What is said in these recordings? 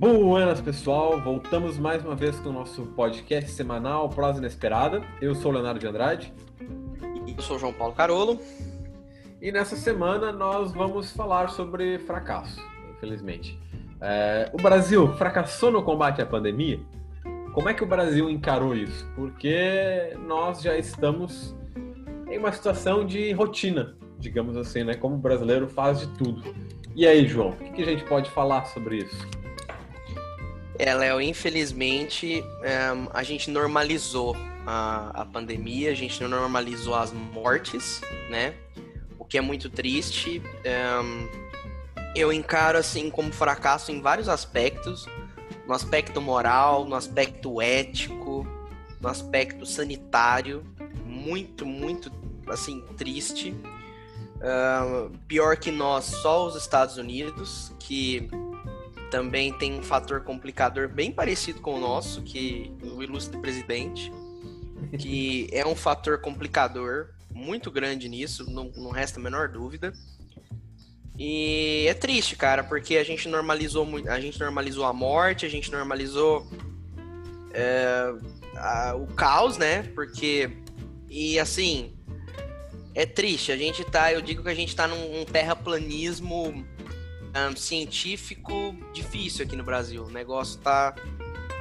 Buenas, pessoal! Voltamos mais uma vez com o nosso podcast semanal Prosa Inesperada. Eu sou o Leonardo de Andrade. E eu sou o João Paulo Carolo. E nessa semana nós vamos falar sobre fracasso, infelizmente. É, o Brasil fracassou no combate à pandemia? Como é que o Brasil encarou isso? Porque nós já estamos em uma situação de rotina, digamos assim, né? Como o brasileiro faz de tudo. E aí, João, o que a gente pode falar sobre isso? É, Léo, infelizmente um, a gente normalizou a, a pandemia, a gente normalizou as mortes, né? O que é muito triste. Um, eu encaro assim como fracasso em vários aspectos, no aspecto moral, no aspecto ético, no aspecto sanitário, muito, muito assim triste. Uh, pior que nós, só os Estados Unidos, que também tem um fator complicador bem parecido com o nosso, que o ilustre presidente, que é um fator complicador muito grande nisso, não, não resta a menor dúvida. E é triste, cara, porque a gente normalizou a gente normalizou a morte, a gente normalizou é, a, o caos, né? Porque e assim é triste. A gente tá, eu digo que a gente tá num, num terraplanismo um, científico difícil aqui no Brasil. O negócio tá,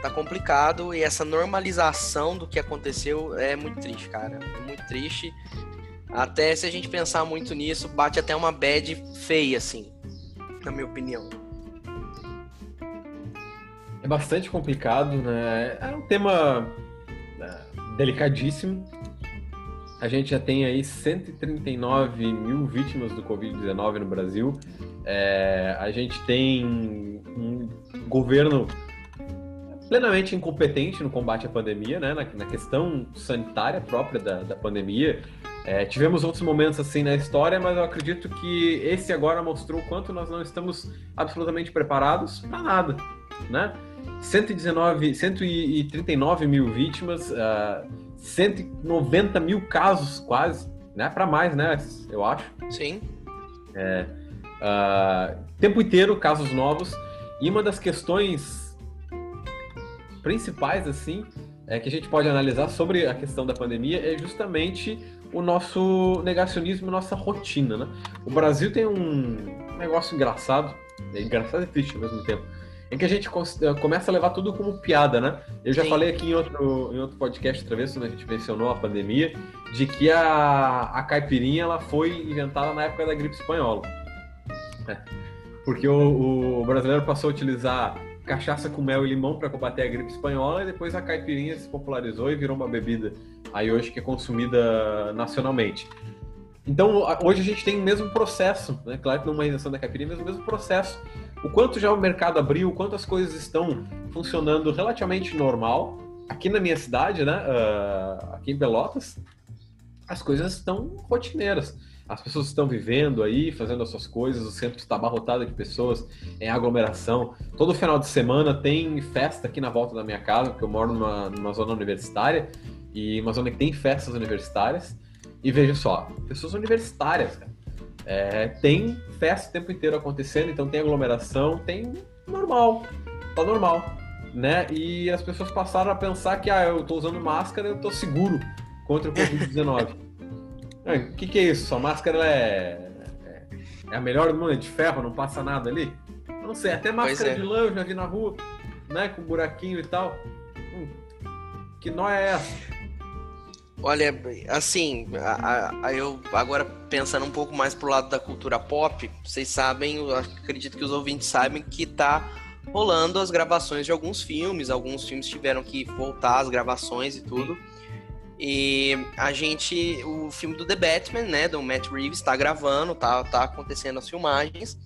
tá complicado e essa normalização do que aconteceu é muito triste, cara. É muito triste. Até se a gente pensar muito nisso, bate até uma bad feia, assim, na minha opinião. É bastante complicado, né? É um tema né, delicadíssimo. A gente já tem aí 139 mil vítimas do Covid-19 no Brasil. É, a gente tem um governo plenamente incompetente no combate à pandemia, né? na, na questão sanitária própria da, da pandemia. É, tivemos outros momentos assim na história, mas eu acredito que esse agora mostrou o quanto nós não estamos absolutamente preparados para nada, né? 119, 139 mil vítimas, uh, 190 mil casos quase, né? Para mais, né? Eu acho. Sim. É, uh, tempo inteiro casos novos e uma das questões principais assim é, que a gente pode analisar sobre a questão da pandemia é justamente o nosso negacionismo, nossa rotina, né? O Brasil tem um negócio engraçado, é engraçado e triste ao mesmo tempo em que a gente eh, começa a levar tudo como piada, né? Eu já Sim. falei aqui em outro, em outro podcast outra vez, quando a gente mencionou a pandemia, de que a, a caipirinha ela foi inventada na época da gripe espanhola. É. Porque o, o brasileiro passou a utilizar cachaça com mel e limão para combater a gripe espanhola e depois a caipirinha se popularizou e virou uma bebida aí hoje que é consumida nacionalmente. Então, hoje a gente tem o mesmo processo, né? Claro que não é uma isenção da caipirinha, mas o mesmo processo o quanto já o mercado abriu, quanto as coisas estão funcionando relativamente normal. Aqui na minha cidade, né, uh, aqui em Pelotas, as coisas estão rotineiras. As pessoas estão vivendo aí, fazendo as suas coisas, o centro está abarrotado de pessoas, em aglomeração. Todo final de semana tem festa aqui na volta da minha casa, porque eu moro numa, numa zona universitária, e uma zona que tem festas universitárias. E veja só, pessoas universitárias, cara é, tem festa o tempo inteiro acontecendo, então tem aglomeração, tem normal, tá normal, né? E as pessoas passaram a pensar que, ah, eu tô usando máscara, eu tô seguro contra o Covid-19. O é, que, que é isso? Sua máscara é, é, é a melhor do mundo, é de ferro, não passa nada ali? Não sei, até máscara é. de lã eu já vi na rua, né? Com buraquinho e tal. Hum, que nó é essa? Olha, assim, a, a, eu agora pensando um pouco mais pro lado da cultura pop, vocês sabem, acredito que os ouvintes sabem que tá rolando as gravações de alguns filmes, alguns filmes tiveram que voltar as gravações e tudo. E a gente, o filme do The Batman, né, do Matt Reeves, tá gravando, tá, tá acontecendo as filmagens.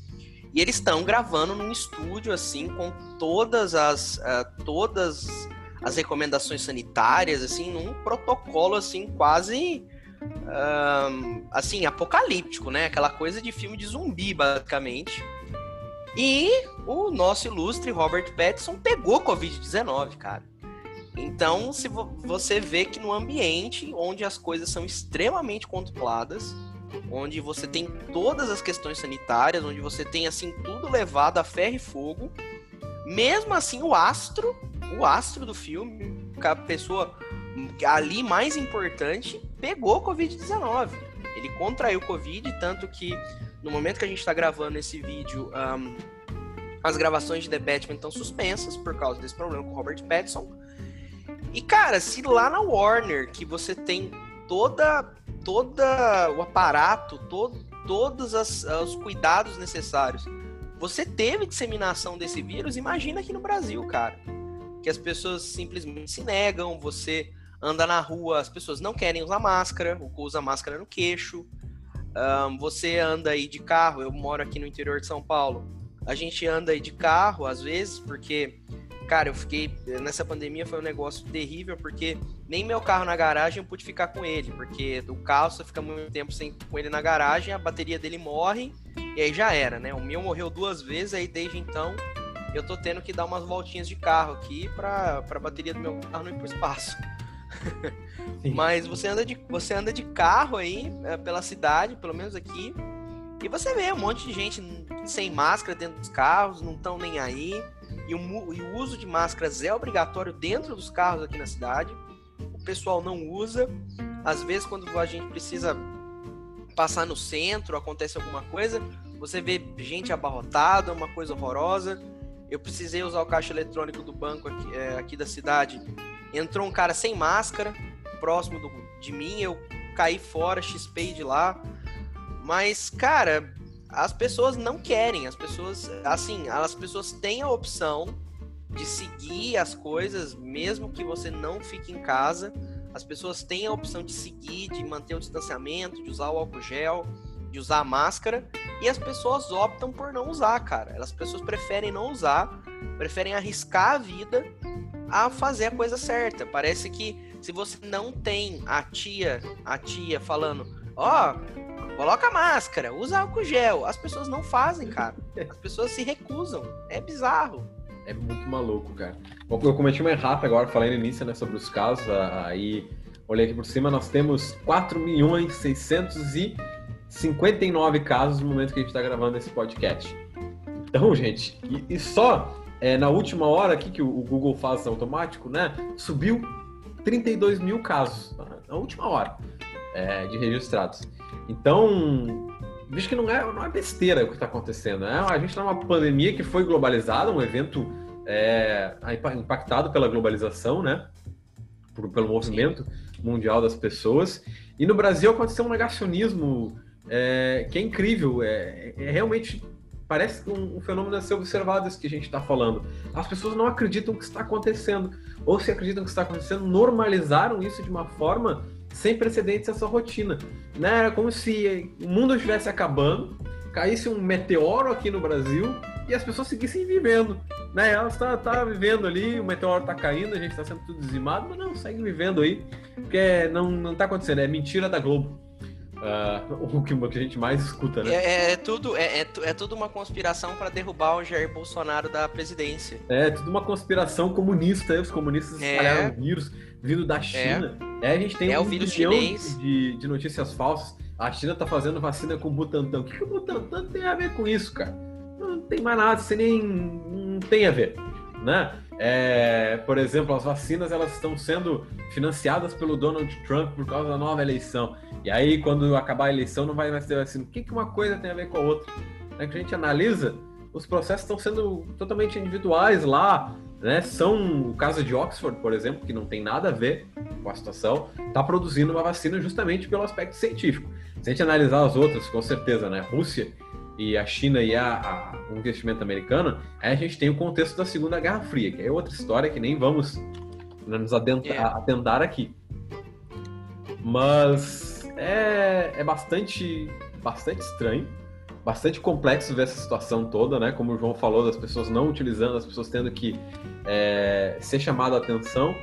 E eles estão gravando num estúdio assim com todas as uh, todas as recomendações sanitárias, assim, num protocolo, assim, quase, um, assim, apocalíptico, né? Aquela coisa de filme de zumbi, basicamente. E o nosso ilustre Robert Pattinson pegou Covid-19, cara. Então, se você vê que no ambiente onde as coisas são extremamente controladas, onde você tem todas as questões sanitárias, onde você tem assim tudo levado a ferro e fogo, Mesmo assim, o astro, o astro do filme, a pessoa ali mais importante, pegou Covid-19. Ele contraiu Covid, tanto que no momento que a gente está gravando esse vídeo, um, as gravações de The Batman estão suspensas por causa desse problema com o Robert Pattinson. E cara, se lá na Warner que você tem toda toda o aparato, todo, todos as, os cuidados necessários, você teve disseminação desse vírus, imagina aqui no Brasil, cara. Que as pessoas simplesmente se negam, você anda na rua, as pessoas não querem usar máscara, o usa máscara no queixo. Um, você anda aí de carro, eu moro aqui no interior de São Paulo. A gente anda aí de carro, às vezes, porque, cara, eu fiquei. Nessa pandemia foi um negócio terrível, porque nem meu carro na garagem eu pude ficar com ele, porque o carro você fica muito tempo sem com ele na garagem, a bateria dele morre, e aí já era, né? O meu morreu duas vezes, aí desde então eu tô tendo que dar umas voltinhas de carro aqui pra, pra bateria do meu carro não ir pro espaço. Mas você anda, de, você anda de carro aí é, pela cidade, pelo menos aqui, e você vê um monte de gente sem máscara dentro dos carros, não estão nem aí. E o, e o uso de máscaras é obrigatório dentro dos carros aqui na cidade. O pessoal não usa. Às vezes, quando a gente precisa passar no centro, acontece alguma coisa, você vê gente abarrotada, uma coisa horrorosa. Eu precisei usar o caixa eletrônico do banco aqui, é, aqui da cidade Entrou um cara sem máscara, próximo do, de mim, eu caí fora, chispei de lá. Mas, cara, as pessoas não querem, as pessoas, assim, as pessoas têm a opção de seguir as coisas, mesmo que você não fique em casa. As pessoas têm a opção de seguir, de manter o distanciamento, de usar o álcool gel, de usar máscara, e as pessoas optam por não usar, cara. As pessoas preferem não usar, preferem arriscar a vida a fazer a coisa certa. Parece que se você não tem a tia, a tia falando, ó, oh, coloca máscara, usa álcool gel, as pessoas não fazem, cara. As pessoas se recusam. É bizarro. É muito maluco, cara. Eu cometi uma errata agora, falando início, né, sobre os casos, aí olhei aqui por cima, nós temos 4 milhões 659 casos no momento que a gente está gravando esse podcast. Então, gente, e, e só é, na última hora aqui que o, o, Google faz automático, né? Subiu 32 mil casos na última hora é, de registrados. Então, visto que não é, não é besteira o que está acontecendo. Né? A gente está numa pandemia que foi globalizada, um evento é, impactado pela globalização, né? Por, pelo movimento mundial das pessoas. E no Brasil aconteceu um negacionismo é, que é incrível. É, é realmente parece um, um, fenômeno a ser observado isso que a gente está falando. As pessoas não acreditam que está acontecendo, ou se acreditam que está acontecendo, normalizaram isso de uma forma sem precedentes essa rotina. Né? Era como se o mundo estivesse acabando, caísse um meteoro aqui no Brasil e as pessoas seguissem vivendo. Né? Elas estão tá, tá vivendo ali, o meteoro está caindo, a gente está sendo tudo dizimado, mas não, segue vivendo aí, porque não, não tá acontecendo, é mentira da Globo. Uh, o, que, a gente mais escuta, né? É, é, é tudo, é, é, é, tudo uma conspiração para derrubar o Jair Bolsonaro da presidência. É, tudo uma conspiração comunista. Os comunistas é. espalharam o vírus vindo da China. É, a gente tem é um o vírus chinês. De, de notícias falsas. A China tá fazendo vacina com Butantan. O que, que o Butantan tem a ver com isso, cara? Não tem mais nada, você nem não tem a ver, né? É, por exemplo, as vacinas elas estão sendo financiadas pelo Donald Trump por causa da nova eleição. E aí, quando acabar a eleição, não vai mais ter vacina. O que, que uma coisa tem a ver com a outra? É que a gente analisa, os processos estão sendo totalmente individuais lá. Né? São o caso de Oxford, por exemplo, que não tem nada a ver com a situação, está produzindo uma vacina justamente pelo aspecto científico. Se a gente analisar as outras, com certeza, né? Rússia e a China e a, a, o investimento americano, aí a gente tem o contexto da Segunda Guerra Fria, que é outra história que nem vamos nos adentrar, yeah. atendar aqui. Mas é, é bastante, bastante estranho, bastante complexo ver essa situação toda, né? Como o João falou, das pessoas não utilizando, as pessoas tendo que é, ser chamada a atenção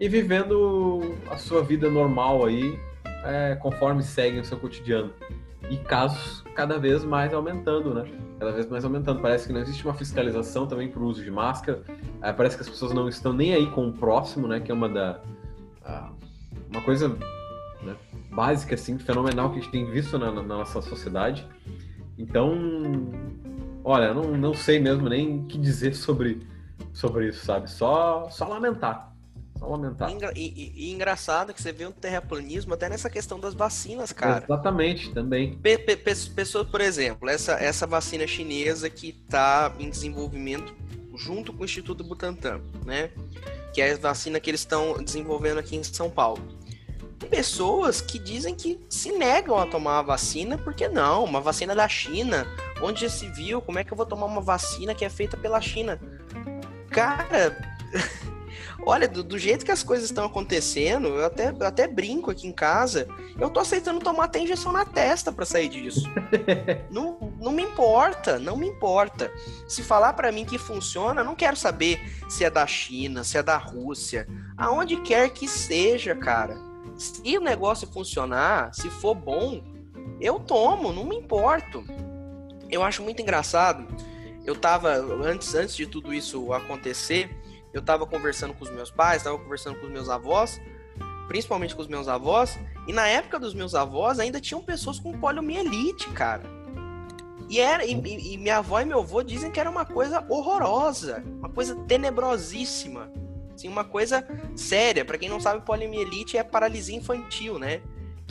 e vivendo a sua vida normal aí, é, conforme seguem o seu cotidiano e casos cada vez mais aumentando, né? Cada vez mais aumentando. Parece que não existe uma fiscalização também para o uso de máscara. É, parece que as pessoas não estão nem aí com o próximo, né? Que é uma da uma coisa né, básica, assim, fenomenal que a gente tem visto na, na nossa sociedade. Então, olha, não, não sei mesmo nem o que dizer sobre sobre isso, sabe? Só, só lamentar. Só. E, e, e, engraçado que você vê um terraplanismo até nessa questão das vacinas, cara. Exatamente, também. Pe, pe, pessoas, por exemplo, essa, essa vacina chinesa que está em desenvolvimento junto com o Instituto Butantan, né? Que é a vacina que eles estão desenvolvendo aqui em São Paulo. Tem pessoas que dizem que se negam a tomar a vacina, porque não, uma vacina da China, onde já se viu, como é que eu vou tomar uma vacina que é feita pela China? Cara, olha, do, do, jeito que as coisas estão acontecendo, eu até, eu até brinco aqui em casa, eu tô aceitando tomar até injeção na testa para sair disso. não, não me importa, não me importa. Se falar para mim que funciona, eu não quero saber se é da China, se é da Rússia, aonde quer que seja, cara. Se o negócio funcionar, se for bom, eu tomo, não me importo. Eu acho muito engraçado. Eu tava, antes, antes de tudo isso acontecer, eu tava conversando com os meus pais, tava conversando com os meus avós, principalmente com os meus avós, e na época dos meus avós ainda tinham pessoas com poliomielite, cara. E, era, e, e, minha avó e meu avô dizem que era uma coisa horrorosa, uma coisa tenebrosíssima. Assim, uma coisa séria. Para quem não sabe, poliomielite é paralisia infantil, né?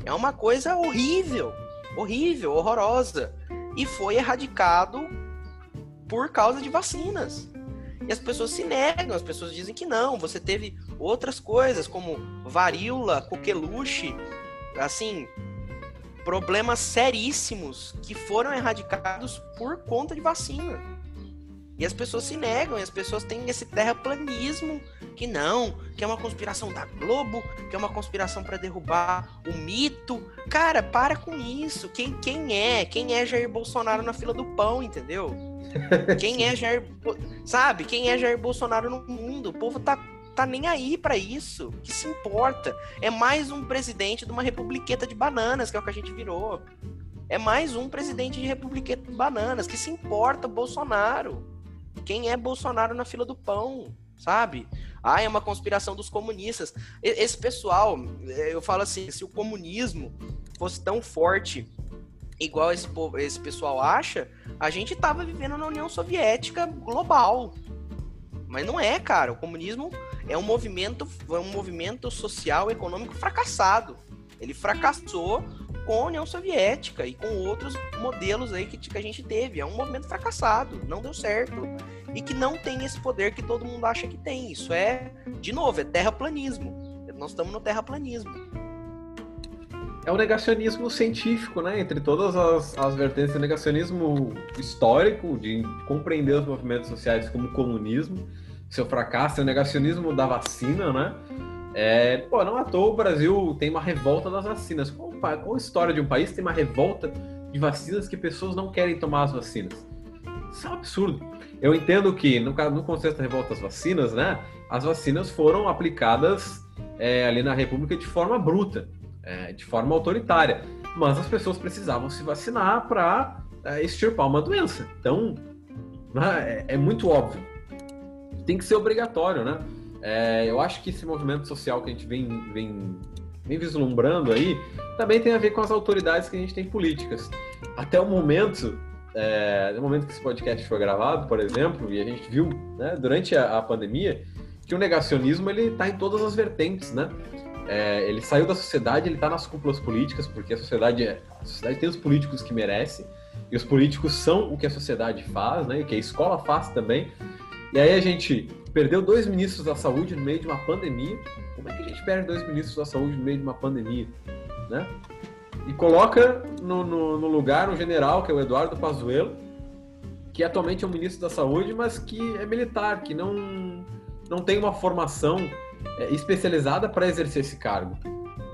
É uma coisa horrível, horrível, horrorosa. E foi erradicado por causa de vacinas. E as pessoas se negam, as pessoas dizem que não. Você teve outras coisas, como varíola, coqueluche, assim, problemas seríssimos que foram erradicados por conta de vacina. E as pessoas se negam, e as pessoas têm esse terraplanismo que não, que é uma conspiração da Globo, que é uma conspiração para derrubar o mito. Cara, para com isso. Quem, quem é? Quem é Jair Bolsonaro na fila do pão, entendeu? Quem é Jair. Sabe? Quem é Jair Bolsonaro no mundo? O povo tá, tá nem aí para isso. que se importa? É mais um presidente de uma republiqueta de bananas, que é o que a gente virou. É mais um presidente de republiqueta de bananas. Que se importa Bolsonaro? Quem é Bolsonaro na fila do pão? Sabe? Ah, é uma conspiração dos comunistas. Esse pessoal, eu falo assim, se o comunismo fosse tão forte igual esse, povo, esse pessoal acha, a gente tava vivendo na União Soviética global. Mas não é, cara. O comunismo é um movimento, é um movimento social econômico fracassado. Ele fracassou com a União Soviética e com outros modelos aí que, que a gente teve. É um movimento fracassado, não deu certo. E que não tem esse poder que todo mundo acha que tem. Isso é, de novo, é terraplanismo. Nós estamos no terraplanismo é o negacionismo científico, né? Entre todas as, as vertentes, o negacionismo histórico, de compreender os movimentos sociais como comunismo, seu fracasso, é o negacionismo da vacina, né? É, pô, não à toa o Brasil tem uma revolta das vacinas. Qual, qual a história de um país tem uma revolta de vacinas que pessoas não querem tomar as vacinas? Isso é um absurdo. Eu entendo que, no, no contexto da revolta das vacinas, né? As vacinas foram aplicadas é, ali na República de forma bruta é, de forma autoritária. Mas as pessoas precisavam se vacinar para é, extirpar uma doença. Então, né, é, é, muito óbvio. Tem que ser obrigatório, né? É, eu acho que esse movimento social que a gente vem, vem, vem vislumbrando aí também tem a ver com as autoridades que a gente tem políticas. Até o momento, é, no momento que esse podcast foi gravado, por exemplo, e a gente viu né, durante a, a pandemia que o negacionismo ele está em todas as vertentes, né? É, ele saiu da sociedade, ele está nas cúpulas políticas, porque a sociedade, é, a sociedade tem os políticos que merece, e os políticos são o que a sociedade faz, né, e o que a escola faz também. E aí a gente perdeu dois ministros da saúde no meio de uma pandemia. Como é que a gente perde dois ministros da saúde no meio de uma pandemia? Né? E coloca no, no, no lugar um general, que é o Eduardo Pazuello, que atualmente é o ministro da saúde, mas que é militar, que não, não tem uma formação especializada para exercer esse cargo.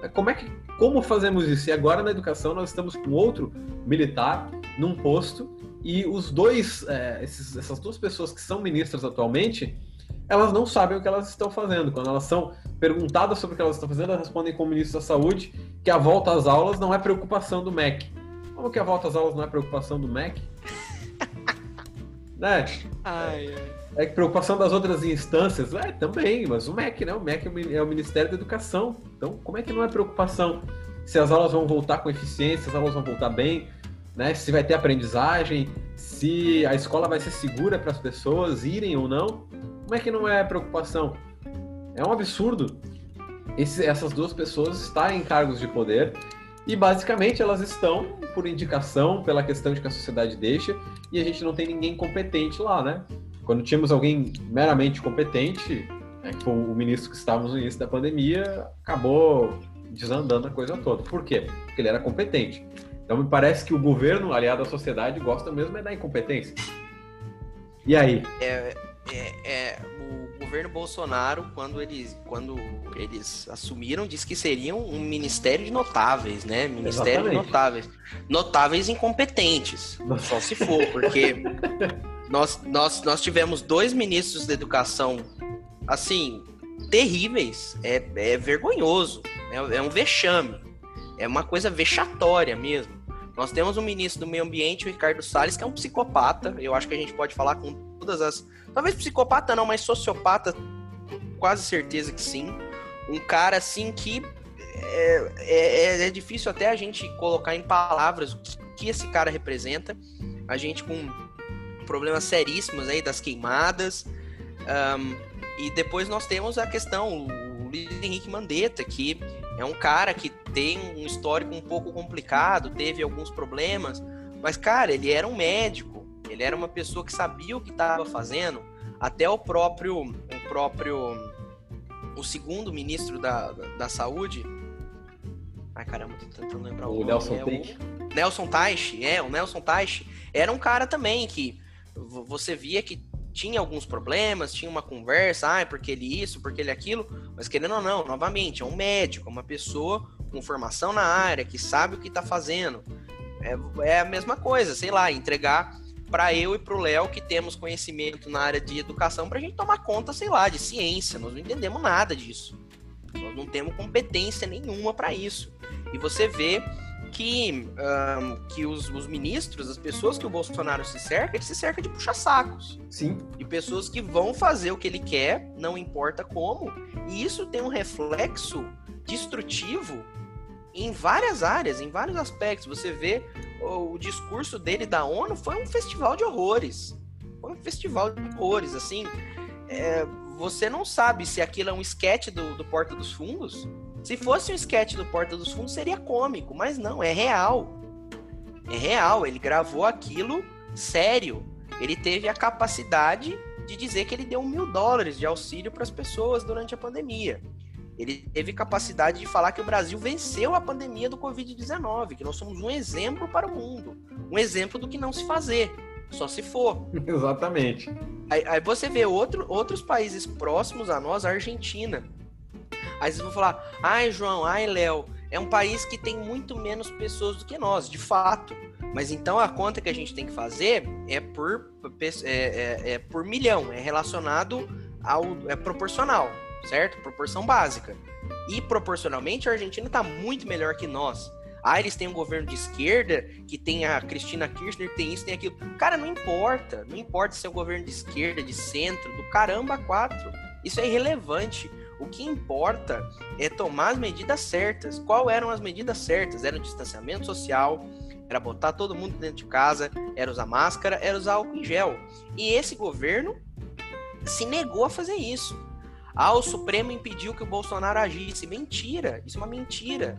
É, como é que como fazemos isso? E agora na educação nós estamos com outro militar num posto e os dois, é, esses, essas duas pessoas que são ministras atualmente, elas não sabem o que elas estão fazendo. Quando elas são perguntadas sobre o que elas estão fazendo, elas respondem como ministro da Saúde que a volta às aulas não é preocupação do MEC. Como que a volta às aulas não é preocupação do MEC? né? Ai, ai. É preocupação das outras instâncias, é, também, mas o MEC, né? O MEC é, é o Ministério da Educação. Então, como é que não é preocupação se as aulas vão voltar com eficiência, se as aulas vão voltar bem, né? Se vai ter aprendizagem, se a escola vai ser segura para as pessoas irem ou não. Como é que não é preocupação? É um absurdo esse, essas duas pessoas estarem em cargos de poder e basicamente elas estão por indicação, pela questão de que a sociedade deixa, e a gente não tem ninguém competente lá, né? Quando tínhamos alguém meramente competente, né, que foi o ministro que estávamos no início da pandemia, acabou desandando a coisa toda. Por quê? Porque ele era competente. Então me parece que o governo, aliado à sociedade, gosta mesmo é da incompetência. E aí? É, é, é, o governo Bolsonaro, quando eles, quando eles assumiram, disse que seriam um ministério de notáveis, né? Ministério Exatamente. de notáveis. Notáveis incompetentes, só se for, porque nós, nós, nós tivemos dois ministros da educação, assim, terríveis. É, é vergonhoso, é, é um vexame. É uma coisa vexatória mesmo. Nós temos um ministro do Meio Ambiente, o Ricardo Salles, que é um psicopata. Eu acho que a gente pode falar com todas as. Talvez psicopata não, mas sociopata, quase certeza que sim. Um cara assim que é, é, é difícil até a gente colocar em palavras o que esse cara representa. A gente com problemas seríssimos aí das queimadas. Um, e depois nós temos a questão, o Luiz Henrique Mandetta, que é um cara que tem um histórico um pouco complicado, teve alguns problemas, mas, cara, ele era um médico, ele era uma pessoa que sabia o que estava fazendo, até o próprio, o próprio, o segundo ministro da, da, da saúde, ai caramba, tô tentando lembrar o, o Nelson é, Teich. Nelson Teich, é, o Nelson Teich era um cara também que você via que tinha alguns problemas, tinha uma conversa, ah, porque ele isso, porque ele aquilo, mas querendo ou não, novamente, é um médico, é uma pessoa com formação na área, que sabe o que está fazendo. É, é a mesma coisa, sei lá, entregar para eu e para o Léo que temos conhecimento na área de educação para a gente tomar conta, sei lá, de ciência. Nós não entendemos nada disso. Nós não temos competência nenhuma para isso. E você vê que, um, que os, os, ministros, as pessoas que o Bolsonaro se cerca, ele se cerca de puxa-sacos. Sim. De pessoas que vão fazer o que ele quer, não importa como. E isso tem um reflexo destrutivo em várias áreas, em vários aspectos. Você vê o, o discurso dele da ONU foi um festival de horrores. Foi um festival de horrores, assim. É, você não sabe se aquilo é um esquete do, do Porta dos Fundos se fosse um sketch do Porta dos Fundos, seria cômico, mas não, é real. É real, ele gravou aquilo sério. Ele teve a capacidade de dizer que ele deu mil dólares de auxílio para as pessoas durante a pandemia. Ele teve capacidade de falar que o Brasil venceu a pandemia do Covid-19, que nós somos um exemplo para o mundo. Um exemplo do que não se fazer, só se for. Exatamente. Aí, aí você vê outro, outros países próximos a nós, a Argentina, Aí vocês vão falar, ai João, ai Léo, é um país que tem muito menos pessoas do que nós, de fato. Mas então a conta que a gente tem que fazer é por, é, é, é por milhão, é relacionado ao. é proporcional, certo? Proporção básica. E proporcionalmente a Argentina está muito melhor que nós. Ah, eles têm um governo de esquerda, que tem a Cristina Kirchner, tem isso, tem aquilo. Cara, não importa. Não importa se é um governo de esquerda, de centro, do caramba, quatro. Isso é irrelevante. O que importa é tomar as medidas certas. Qual eram as medidas certas? Era o distanciamento social, era botar todo mundo dentro de casa, era usar máscara, era usar álcool em gel. E esse governo se negou a fazer isso. Ah, o Supremo impediu que o Bolsonaro agisse. Mentira, isso é uma mentira.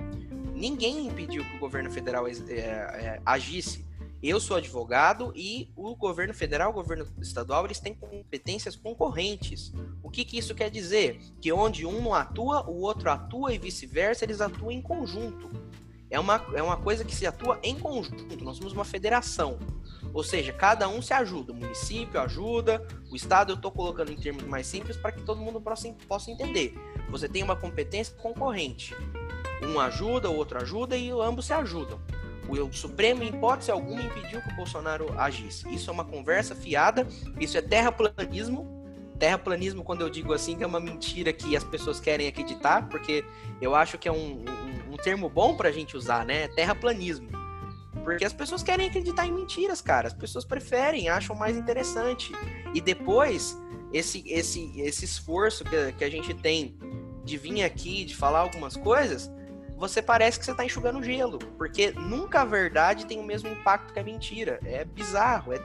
Ninguém impediu que o governo federal é, é, agisse. Eu sou advogado e o governo federal, o governo estadual, eles têm competências concorrentes. O que, que isso quer dizer? Que onde um não atua, o outro atua e vice-versa, eles atuam em conjunto. É uma, é uma coisa que se atua em conjunto. Nós somos uma federação. Ou seja, cada um se ajuda. O município ajuda, o Estado eu estou colocando em termos mais simples para que todo mundo possa entender. Você tem uma competência concorrente. Um ajuda, o outro ajuda e ambos se ajudam. O Supremo, em hipótese alguma, impediu que o Bolsonaro agisse. Isso é uma conversa fiada, isso é terraplanismo. Terraplanismo, quando eu digo assim, que é uma mentira que as pessoas querem acreditar, porque eu acho que é um, um, um termo bom para a gente usar, né? Terraplanismo. Porque as pessoas querem acreditar em mentiras, cara. As pessoas preferem, acham mais interessante. E depois, esse, esse, esse esforço que, que a gente tem de vir aqui, de falar algumas coisas, você parece que você está enxugando gelo, porque nunca a verdade tem o mesmo impacto que a mentira. É bizarro, é,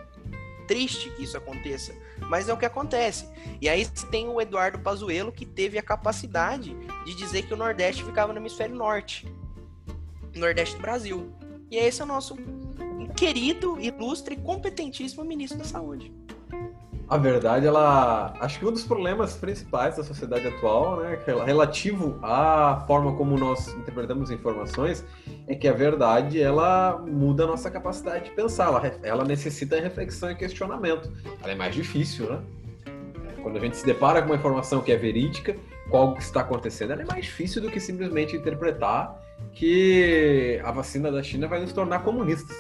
triste que isso aconteça, mas é o que acontece. E aí tem o Eduardo Pazuello que teve a capacidade de dizer que o Nordeste ficava no hemisfério norte, Nordeste do Brasil. E esse é o nosso querido, ilustre competentíssimo ministro da Saúde a verdade, ela. Acho que um dos problemas principais da sociedade atual, né, é relativo à forma como nós interpretamos informações, é que a verdade ela muda a nossa capacidade de pensar. Ela, ela necessita reflexão e questionamento. Ela é mais difícil, né? Quando a gente se depara com uma informação que é verídica, com algo que está acontecendo, ela é mais difícil do que simplesmente interpretar que a vacina da China vai nos tornar comunistas.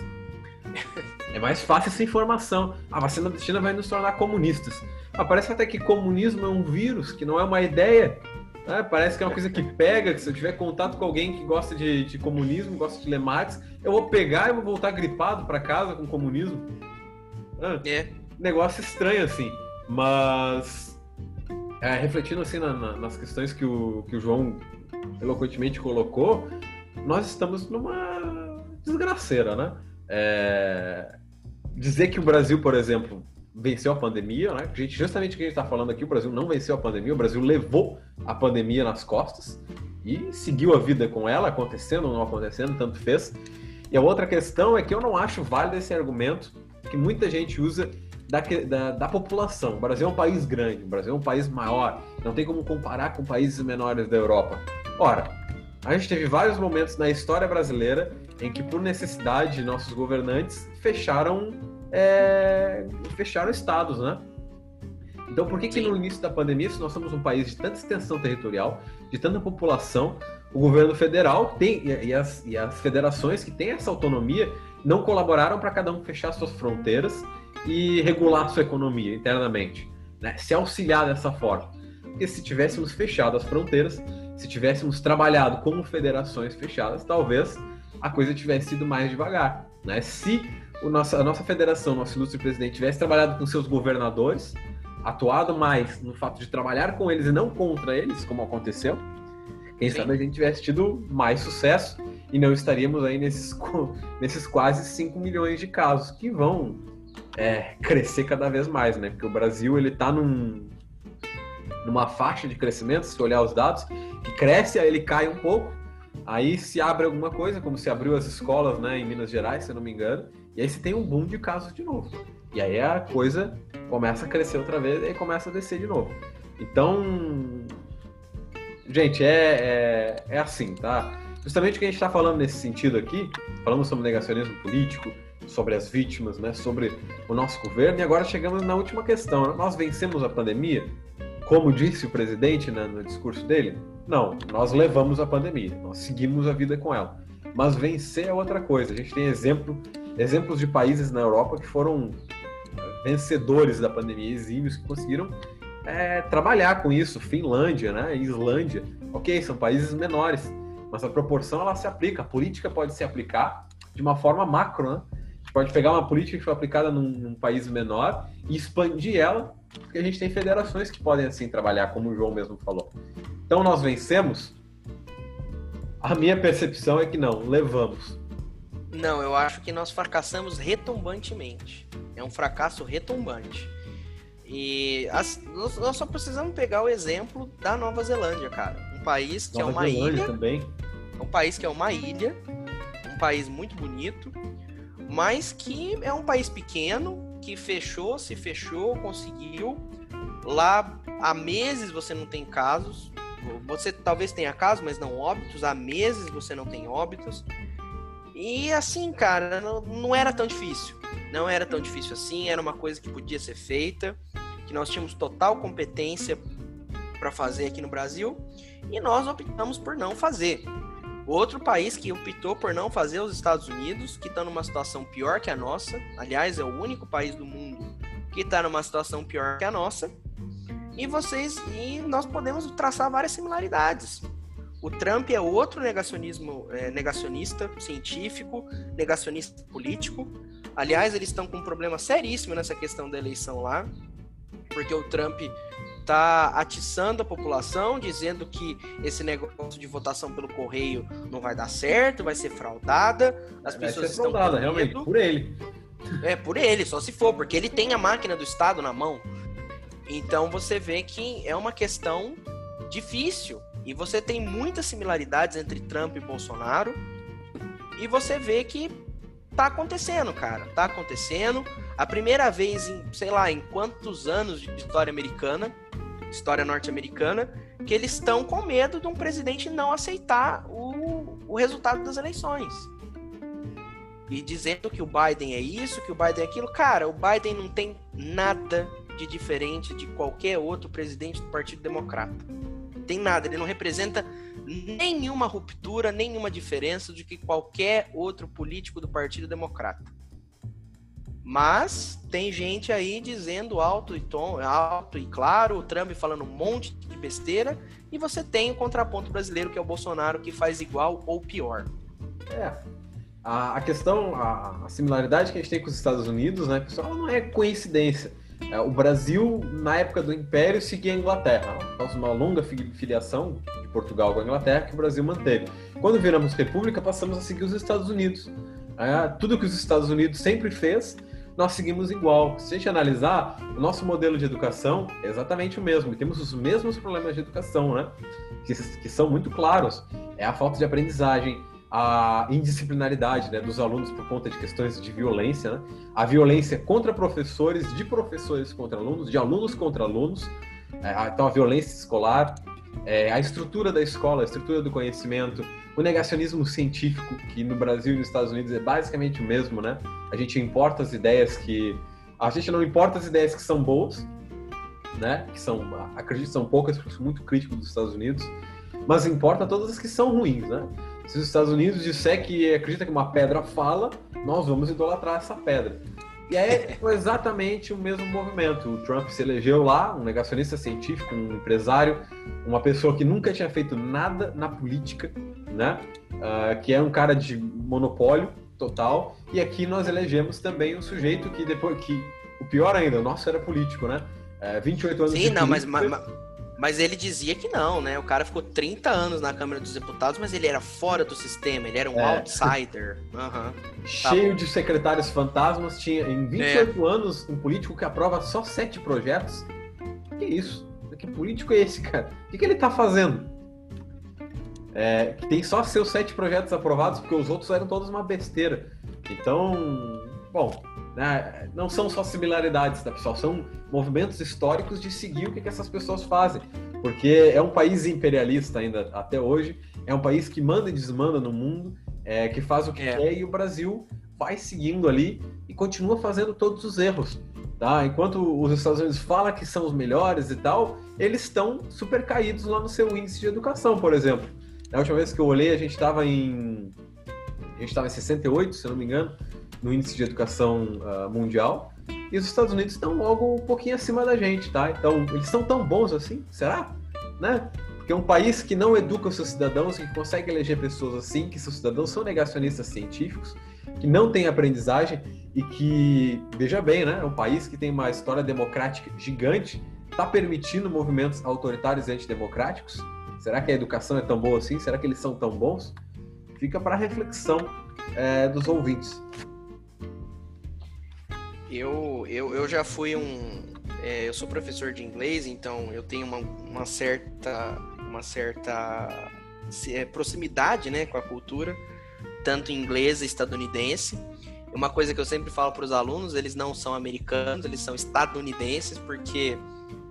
É mais fácil essa informação. A vacina da China vai nos tornar comunistas. Ah, parece até que comunismo é um vírus, que não é uma ideia. Né? Parece que é uma coisa que pega, que se eu tiver contato com alguém que gosta de, de comunismo, gosta de ler Marx, eu vou pegar e vou voltar gripado para casa com comunismo. Ah, é. Negócio estranho, assim. Mas, é, refletindo assim na, na, nas questões que o, que o João eloquentemente colocou, nós estamos numa desgraceira, né? É, dizer que o Brasil, por exemplo, venceu a pandemia, né? Gente, justamente o que a gente está falando aqui, o Brasil não venceu a pandemia, o Brasil levou a pandemia nas costas e seguiu a vida com ela, acontecendo ou não acontecendo, tanto fez. E a outra questão é que eu não acho válido esse argumento que muita gente usa da, da, da, população. O Brasil é um país grande, o Brasil é um país maior, não tem como comparar com países menores da Europa. Ora, a gente teve vários momentos na história brasileira em que, por necessidade, nossos governantes fecharam, é, fecharam estados, né? Então, por que, que no início da pandemia, se nós somos um país de tanta extensão territorial, de tanta população, o governo federal tem e as, e as federações que têm essa autonomia não colaboraram para cada um fechar suas fronteiras e regular sua economia internamente, né? se auxiliar dessa forma. Porque se tivéssemos fechado as fronteiras, se tivéssemos trabalhado como federações fechadas, talvez a coisa tivesse sido mais devagar. Né? Se o nosso, a nossa federação, nosso ilustre presidente, tivesse trabalhado com seus governadores, atuado mais no fato de trabalhar com eles e não contra eles, como aconteceu, quem Sim. sabe a gente tivesse tido mais sucesso e não estaríamos aí nesses, nesses quase 5 milhões de casos que vão é, crescer cada vez mais, né? Porque o Brasil ele está num, numa faixa de crescimento, se olhar os dados, que cresce, aí ele cai um pouco, Aí se abre alguma coisa, como se abriu as escolas né, em Minas Gerais, se eu não me engano, e aí você tem um boom de casos de novo. E aí a coisa começa a crescer outra vez e começa a descer de novo. Então, gente, é, é, é assim, tá? Justamente o que a gente está falando nesse sentido aqui, falamos sobre negacionismo político, sobre as vítimas, né, sobre o nosso governo, e agora chegamos na última questão. Né? Nós vencemos a pandemia, como disse o presidente né, no discurso dele? Não, nós levamos a pandemia, nós seguimos a vida com ela. Mas vencer é outra coisa. A gente tem exemplo, exemplos de países na Europa que foram vencedores da pandemia, exímios, que conseguiram é, trabalhar com isso. Finlândia, né? Islândia. Ok, são países menores, mas a proporção ela se aplica. A política pode se aplicar de uma forma macro, né? Pode pegar uma política que foi aplicada num, num país menor e expandir ela, porque a gente tem federações que podem assim trabalhar, como o João mesmo falou. Então nós vencemos? A minha percepção é que não, levamos. Não, eu acho que nós fracassamos retumbantemente. É um fracasso retumbante. E as, nós só precisamos pegar o exemplo da Nova Zelândia, cara. Um país que é Nova é uma Zelândia ilha. Também. Um país que é uma ilha, um país muito bonito, mas que é um país pequeno, que fechou, se fechou, conseguiu. Lá há meses você não tem casos, você talvez tenha casos, mas não óbitos. Há meses você não tem óbitos. E assim, cara, não, não era tão difícil. Não era tão difícil assim. Era uma coisa que podia ser feita, que nós tínhamos total competência para fazer aqui no Brasil. E nós optamos por não fazer. Outro país que optou por não fazer os Estados Unidos, que está numa situação pior que a nossa. Aliás, é o único país do mundo que está numa situação pior que a nossa. E vocês e nós podemos traçar várias similaridades. O Trump é outro negacionismo, é, negacionista científico, negacionista político. Aliás, eles estão com um problema seríssimo nessa questão da eleição lá, porque o Trump está atiçando a população, dizendo que esse negócio de votação pelo correio não vai dar certo, vai ser fraudada. As vai pessoas ser fraudada, realmente, por ele. É, por ele, só se for, porque ele tem a máquina do Estado na mão. Então você vê que é uma questão difícil. E você tem muitas similaridades entre Trump e Bolsonaro. E você vê que tá acontecendo, cara. Tá acontecendo. A primeira vez em, sei lá, em quantos anos de história americana, história norte-americana, que eles estão com medo de um presidente não aceitar o, o resultado das eleições. E dizendo que o Biden é isso, que o Biden é aquilo. Cara, o Biden não tem nada de diferente de qualquer outro presidente do Partido Democrata. Tem nada, ele não representa nenhuma ruptura, nenhuma diferença de que qualquer outro político do Partido Democrata. Mas tem gente aí dizendo alto e tom, alto e claro, o Trump falando um monte de besteira, e você tem o contraponto brasileiro que é o Bolsonaro que faz igual ou pior. É. A, a questão, a, a, similaridade que a gente tem com os Estados Unidos, né, pessoal, não é coincidência. É, o Brasil, na época do Império, seguia a Inglaterra. Após uma longa filiação de Portugal com a Inglaterra, que o Brasil manteve. Quando viramos república, passamos a seguir os Estados Unidos. É, tudo que os Estados Unidos sempre fez, nós seguimos igual. Se a gente analisar, o nosso modelo de educação é exatamente o mesmo. E temos os mesmos problemas de educação, né? Que, que são muito claros. É a falta de aprendizagem, a indisciplinaridade né, dos alunos por conta de questões de violência, né? a violência contra professores, de professores contra alunos, de alunos contra alunos, é, então a violência escolar, é, a estrutura da escola, a estrutura do conhecimento, o negacionismo científico, que no Brasil e nos Estados Unidos é basicamente o mesmo, né? A gente importa as ideias que. A gente não importa as ideias que são boas, né? Que são, acredito que são poucas, porque sou muito crítico dos Estados Unidos, mas importa todas as que são ruins, né? Se os Estados Unidos disser que acredita que uma pedra fala, nós vamos idolatrar essa pedra. E aí foi exatamente o mesmo movimento. O Trump se elegeu lá, um negacionista científico, um empresário, uma pessoa que nunca tinha feito nada na política, né? Uh, que é um cara de monopólio total. E aqui nós elegemos também um sujeito que depois que o pior ainda, o nosso era político, né? Uh, 28 anos Sim, de não, mas, mas mas ele dizia que não, né? O cara ficou 30 anos na Câmara dos Deputados, mas ele era fora do sistema, ele era um é. outsider. Uhum. Cheio tá de secretários fantasmas, tinha em 28 é. anos um político que aprova só sete projetos. Que isso? Que político é esse, cara? O que, que ele tá fazendo? É, que tem só seus sete projetos aprovados, porque os outros eram todos uma besteira. Então, bom, né? Não são só similaridades, tá, pessoal? São movimentos históricos de seguir o que, que essas pessoas fazem. Porque é um país imperialista ainda até hoje, é um país que manda e desmanda no mundo, é, que faz o que é. quer e o Brasil vai seguindo ali e continua fazendo todos os erros. Tá? Enquanto os Estados Unidos falam que são os melhores e tal, eles estão super caídos lá no seu índice de educação, por exemplo. Na última vez que eu olhei, a gente estava em. A gente estava em 68, se não me engano no índice de educação uh, mundial. E os Estados Unidos estão logo um pouquinho acima da gente, tá? Então, eles são tão bons assim? Será? Né? Porque é um país que não educa os seus cidadãos, que consegue eleger pessoas assim, que seus cidadãos são negacionistas científicos, que não tem aprendizagem e que, veja bem, né? É um país que tem uma história democrática gigante, está permitindo movimentos autoritários e antidemocráticos. Será que a educação é tão boa assim? Será que eles são tão bons? Fica para reflexão é, dos ouvintes. Eu, eu, eu já fui um. É, eu sou professor de inglês, então eu tenho uma, uma certa, uma certa é, proximidade né, com a cultura, tanto inglesa estadunidense. Uma coisa que eu sempre falo para os alunos: eles não são americanos, eles são estadunidenses, porque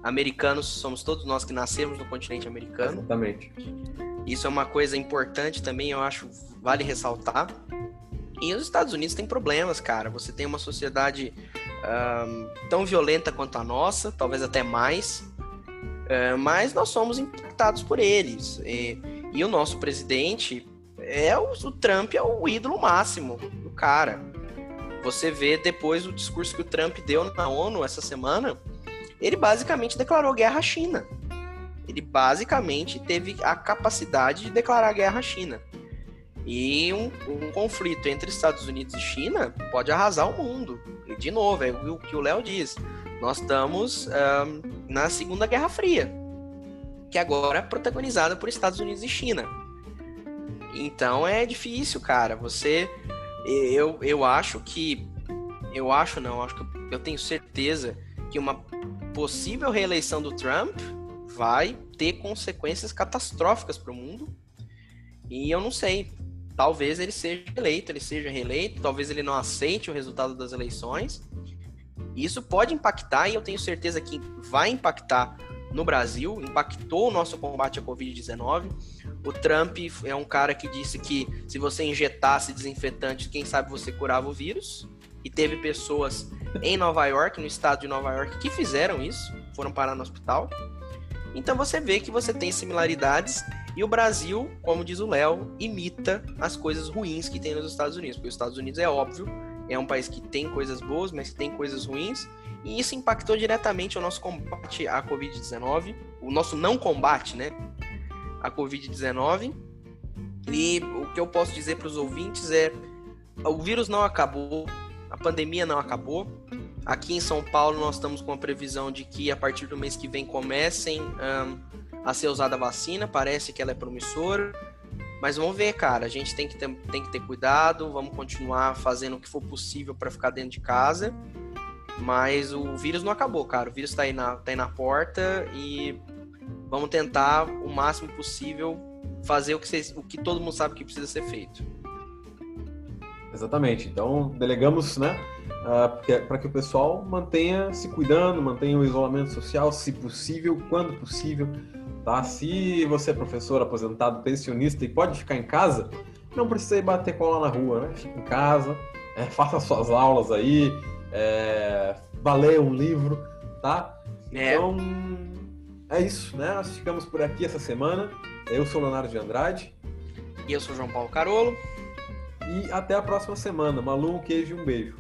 americanos somos todos nós que nascemos no continente americano. Exatamente. Isso é uma coisa importante também, eu acho, vale ressaltar. E os Estados Unidos tem problemas, cara. Você tem uma sociedade um, tão violenta quanto a nossa, talvez até mais, uh, mas nós somos impactados por eles. E, e o nosso presidente é o, o, Trump é o ídolo máximo do cara. Você vê depois o discurso que o Trump deu na ONU essa semana, ele basicamente declarou guerra à China. Ele basicamente teve a capacidade de declarar guerra à China. E um, um, conflito entre Estados Unidos e China pode arrasar o mundo. E, de novo, é o que o Léo diz. Nós estamos na Segunda Guerra Fria, que agora é protagonizada por Estados Unidos e China. Então é difícil, cara. Você. Eu, eu acho que Eu acho não, acho que eu tenho certeza que uma possível reeleição do Trump vai ter consequências catastróficas para o mundo. E eu não sei, talvez ele seja eleito, ele seja reeleito, talvez ele não aceite o resultado das eleições. Isso pode impactar, e eu tenho certeza que vai impactar no Brasil, impactou o nosso combate à Covid-19. O Trump é um cara que disse que se você injetasse desinfetante, quem sabe você curava o vírus. E teve pessoas em Nova York, no estado de Nova York, que fizeram isso, foram parar no hospital. Então você vê que você tem similaridades e o Brasil, como diz o Léo, imita as coisas ruins que tem nos Estados Unidos. Porque os Estados Unidos é óbvio, é um país que tem coisas boas, mas que tem coisas ruins. E isso impactou diretamente o nosso combate à Covid-19, o nosso não combate, né? A Covid-19. E o que eu posso dizer para os ouvintes é: o vírus não acabou, a pandemia não acabou. Aqui em São Paulo, nós estamos com a previsão de que a partir do mês que vem comecem um, a ser usada a vacina. Parece que ela é promissora. Mas vamos ver, cara. A gente tem que ter, tem que ter cuidado. Vamos continuar fazendo o que for possível para ficar dentro de casa. Mas o vírus não acabou, cara. O vírus está aí, na, tá aí na porta e vamos tentar o máximo possível fazer o que, vocês, o que todo mundo sabe que precisa ser feito. Exatamente. Então, delegamos, né, uh, para que o pessoal mantenha se cuidando, mantenha o isolamento social, se possível, quando possível. Tá? Se você é professor aposentado, pensionista e pode ficar em casa, não precisa ir bater cola na rua, né? Fique em casa, é, faça suas aulas aí, é, valer um livro, tá? É. Então, é isso, né? Nós ficamos por aqui essa semana. Eu sou Leonardo de Andrade. E eu sou João Paulo Carolo. E até a próxima semana. Malu, um queijo e um beijo.